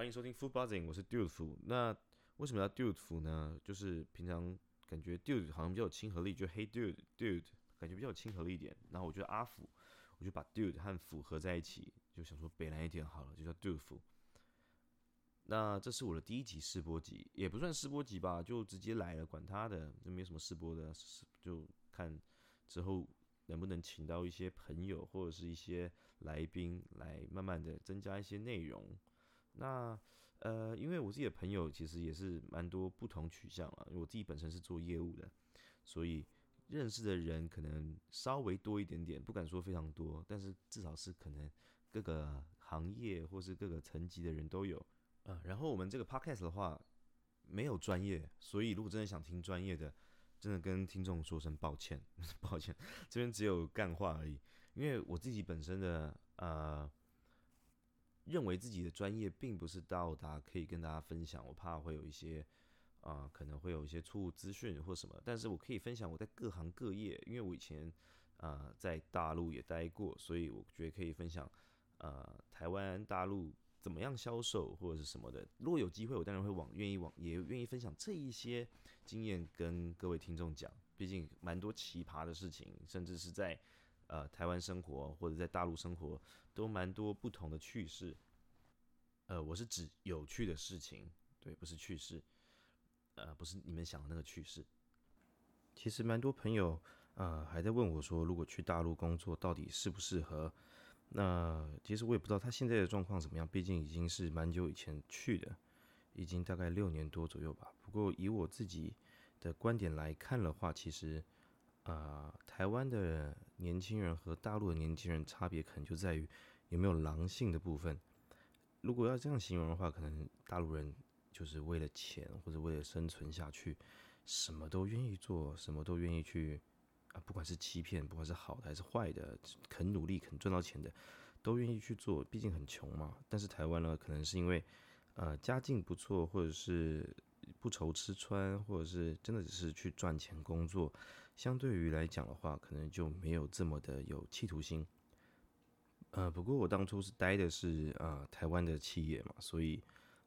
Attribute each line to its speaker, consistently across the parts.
Speaker 1: 欢迎收听 Food Buzzing，我是 Dude 福。那为什么要 Dude 福呢？就是平常感觉 Dude 好像比较有亲和力，就 Hey Dude，Dude 感觉比较有亲和力一点。然后我觉得阿福，我就把 Dude 和福合在一起，就想说北蓝一点好了，就叫 Dude。那这是我的第一集试播集，也不算试播集吧，就直接来了，管他的，就没什么试播的，就看之后能不能请到一些朋友或者是一些来宾来慢慢的增加一些内容。那呃，因为我自己的朋友其实也是蛮多不同取向啊，我自己本身是做业务的，所以认识的人可能稍微多一点点，不敢说非常多，但是至少是可能各个行业或是各个层级的人都有。呃，然后我们这个 podcast 的话没有专业，所以如果真的想听专业的，真的跟听众说声抱歉，抱歉，这边只有干话而已，因为我自己本身的呃。认为自己的专业并不是到达可以跟大家分享，我怕会有一些啊，可能会有一些错误资讯或什么。但是我可以分享我在各行各业，因为我以前啊在大陆也待过，所以我觉得可以分享呃台湾大陆怎么样销售或者是什么的。如果有机会，我当然会往愿意往也愿意分享这一些经验跟各位听众讲。毕竟蛮多奇葩的事情，甚至是在。呃，台湾生活或者在大陆生活都蛮多不同的趣事。呃，我是指有趣的事情，对，不是趣事。呃，不是你们想的那个趣事。其实蛮多朋友呃还在问我说，如果去大陆工作到底适不适合？那其实我也不知道他现在的状况怎么样，毕竟已经是蛮久以前去的，已经大概六年多左右吧。不过以我自己的观点来看的话，其实。啊，台湾的年轻人和大陆的年轻人差别可能就在于有没有狼性的部分。如果要这样形容的话，可能大陆人就是为了钱或者为了生存下去，什么都愿意做，什么都愿意去啊，不管是欺骗，不管是好的还是坏的，肯努力肯赚到钱的，都愿意去做。毕竟很穷嘛。但是台湾呢，可能是因为呃家境不错，或者是。不愁吃穿，或者是真的只是去赚钱工作，相对于来讲的话，可能就没有这么的有企图心。呃，不过我当初是待的是呃台湾的企业嘛，所以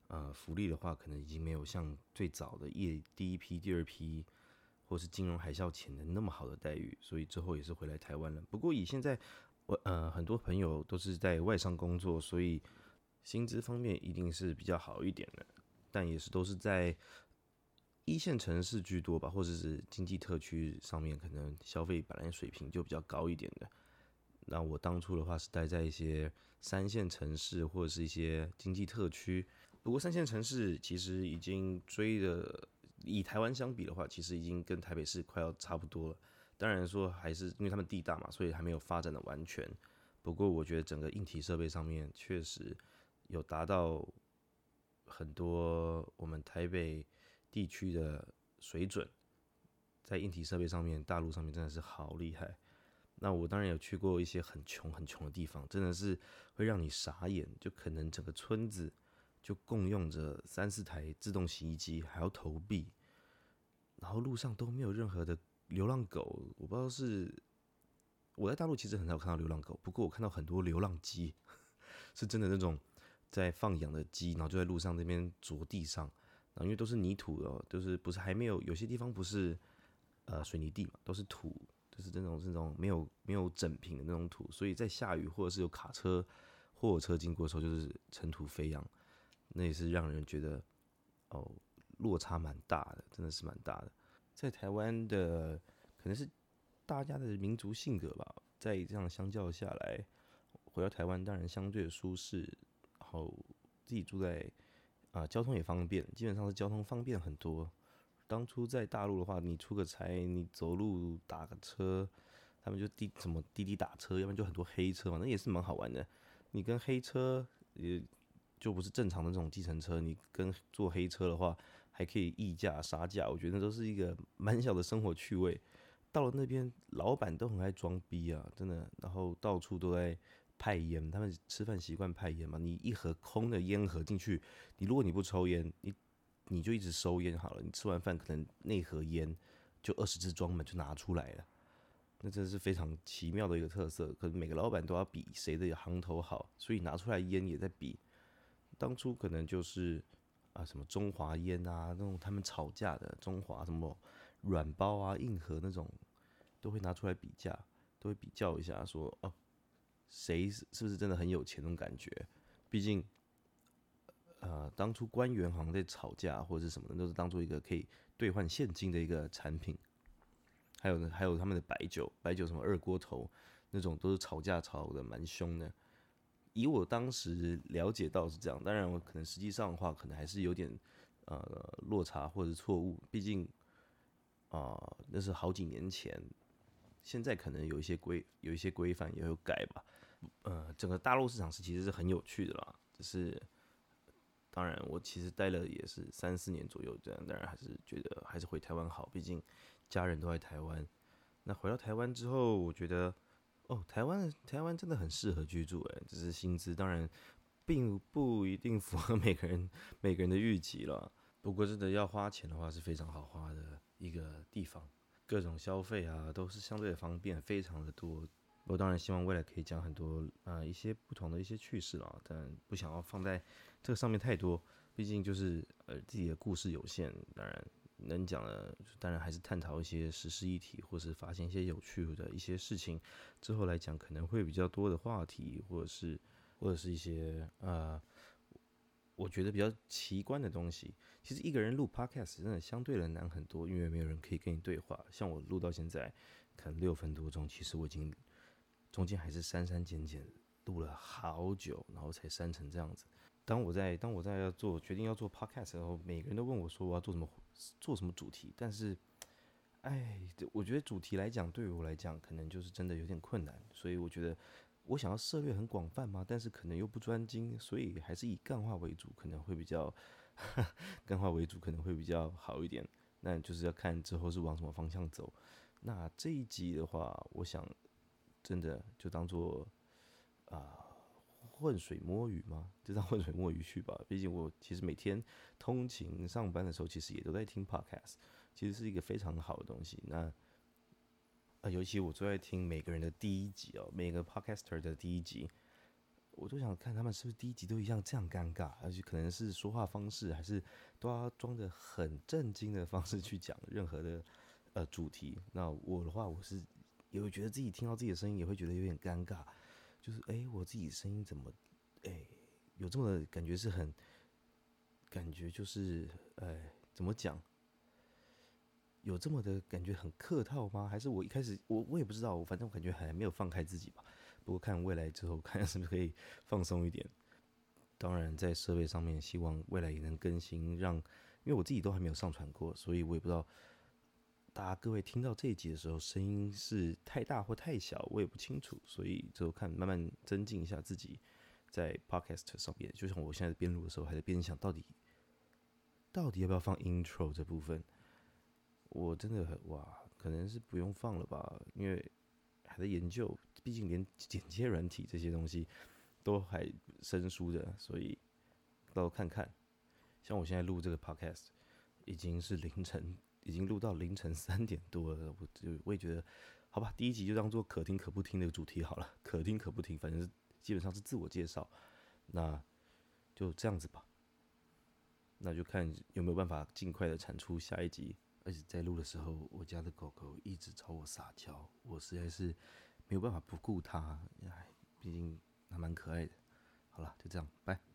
Speaker 1: 呃福利的话，可能已经没有像最早的业第一批、第二批，或是金融海啸前的那么好的待遇，所以之后也是回来台湾了。不过以现在我呃很多朋友都是在外商工作，所以薪资方面一定是比较好一点的。但也是都是在一线城市居多吧，或者是经济特区上面，可能消费本来水平就比较高一点的。那我当初的话是待在一些三线城市或者是一些经济特区。不过三线城市其实已经追的，以台湾相比的话，其实已经跟台北市快要差不多了。当然说还是因为他们地大嘛，所以还没有发展的完全。不过我觉得整个硬体设备上面确实有达到。很多我们台北地区的水准，在硬体设备上面，大陆上面真的是好厉害。那我当然有去过一些很穷很穷的地方，真的是会让你傻眼。就可能整个村子就共用着三四台自动洗衣机，还要投币，然后路上都没有任何的流浪狗。我不知道是我在大陆其实很少看到流浪狗，不过我看到很多流浪鸡，是真的那种。在放养的鸡，然后就在路上那边着地上，然后因为都是泥土的，就是不是还没有有些地方不是呃水泥地嘛，都是土，就是这种这种没有没有整平的那种土，所以在下雨或者是有卡车、货车经过的时候，就是尘土飞扬，那也是让人觉得哦落差蛮大的，真的是蛮大的。在台湾的可能是大家的民族性格吧，在这样相较下来，回到台湾当然相对的舒适。然后自己住在啊，交通也方便，基本上是交通方便很多。当初在大陆的话，你出个差，你走路打个车，他们就滴什么滴滴打车，要不然就很多黑车嘛，那也是蛮好玩的。你跟黑车也就不是正常的这种计程车，你跟坐黑车的话，还可以议价杀价，我觉得都是一个蛮小的生活趣味。到了那边，老板都很爱装逼啊，真的，然后到处都在。派烟，他们吃饭习惯派烟嘛？你一盒空的烟盒进去，你如果你不抽烟，你你就一直收烟好了。你吃完饭可能那盒烟就二十支装满就拿出来了，那真的是非常奇妙的一个特色。可能每个老板都要比谁的行头好，所以拿出来烟也在比。当初可能就是啊什么中华烟啊那种他们吵架的中华什么软包啊硬盒那种，都会拿出来比价，都会比较一下说哦谁是是不是真的很有钱那种感觉，毕竟。呃，当初官员好像在吵架或者是什么的，都是当做一个可以兑换现金的一个产品。还有呢，还有他们的白酒，白酒什么二锅头那种，都是吵架吵的蛮凶的。以我当时了解到是这样，当然我可能实际上的话，可能还是有点呃落差或者错误。毕竟啊，那是好几年前，现在可能有一些规有一些规范也有改吧。呃，整个大陆市场是其实是很有趣的啦，只是。当然，我其实待了也是三四年左右，这样当然还是觉得还是回台湾好，毕竟家人都在台湾。那回到台湾之后，我觉得哦，台湾台湾真的很适合居住，诶，只是薪资当然并不一定符合 每个人每个人的预期了。不过真的要花钱的话，是非常好花的一个地方，各种消费啊都是相对的方便，非常的多。我当然希望未来可以讲很多啊一些不同的一些趣事了，但不想要放在这个上面太多，毕竟就是呃自己的故事有限，当然能讲的当然还是探讨一些时事议题，或是发现一些有趣的一些事情，之后来讲可能会比较多的话题，或者是或者是一些呃我觉得比较奇观的东西。其实一个人录 podcast 真的相对的难很多，因为没有人可以跟你对话。像我录到现在可能六分多钟，其实我已经。中间还是删删减减，录了好久，然后才删成这样子。当我在当我在要做决定要做 podcast 的时候，每个人都问我说我要做什么做什么主题，但是，哎，我觉得主题来讲，对于我来讲，可能就是真的有点困难。所以我觉得我想要涉猎很广泛嘛，但是可能又不专精，所以还是以干话为主，可能会比较 干话为主，可能会比较好一点。那就是要看之后是往什么方向走。那这一集的话，我想。真的就当做啊浑水摸鱼吗？就当浑水摸鱼去吧。毕竟我其实每天通勤上班的时候，其实也都在听 podcast，其实是一个非常好的东西。那啊，尤其我最爱听每个人的第一集哦，每个 podcaster 的第一集，我都想看他们是不是第一集都一样这样尴尬，而且可能是说话方式，还是都要装的很震惊的方式去讲任何的呃主题。那我的话，我是。也会觉得自己听到自己的声音，也会觉得有点尴尬，就是哎，我自己声音怎么，哎，有这么感觉是很，感觉就是哎，怎么讲，有这么的感觉很客套吗？还是我一开始我我也不知道，反正我感觉还没有放开自己吧。不过看未来之后，看是不是可以放松一点。当然，在设备上面，希望未来也能更新，让因为我自己都还没有上传过，所以我也不知道。大家各位听到这一集的时候，声音是太大或太小，我也不清楚，所以就看慢慢增进一下自己在 podcast 上面。就像我现在边录的时候，还在边想到底到底要不要放 intro 这部分。我真的很哇，可能是不用放了吧，因为还在研究，毕竟连剪接软体这些东西都还生疏的，所以到时候看看。像我现在录这个 podcast 已经是凌晨。已经录到凌晨三点多了，我就我也觉得，好吧，第一集就当做可听可不听的主题好了，可听可不听，反正是基本上是自我介绍，那就这样子吧，那就看有没有办法尽快的产出下一集。而且在录的时候，我家的狗狗一直朝我撒娇，我实在是没有办法不顾它，哎，毕竟它蛮可爱的。好了，就这样，拜。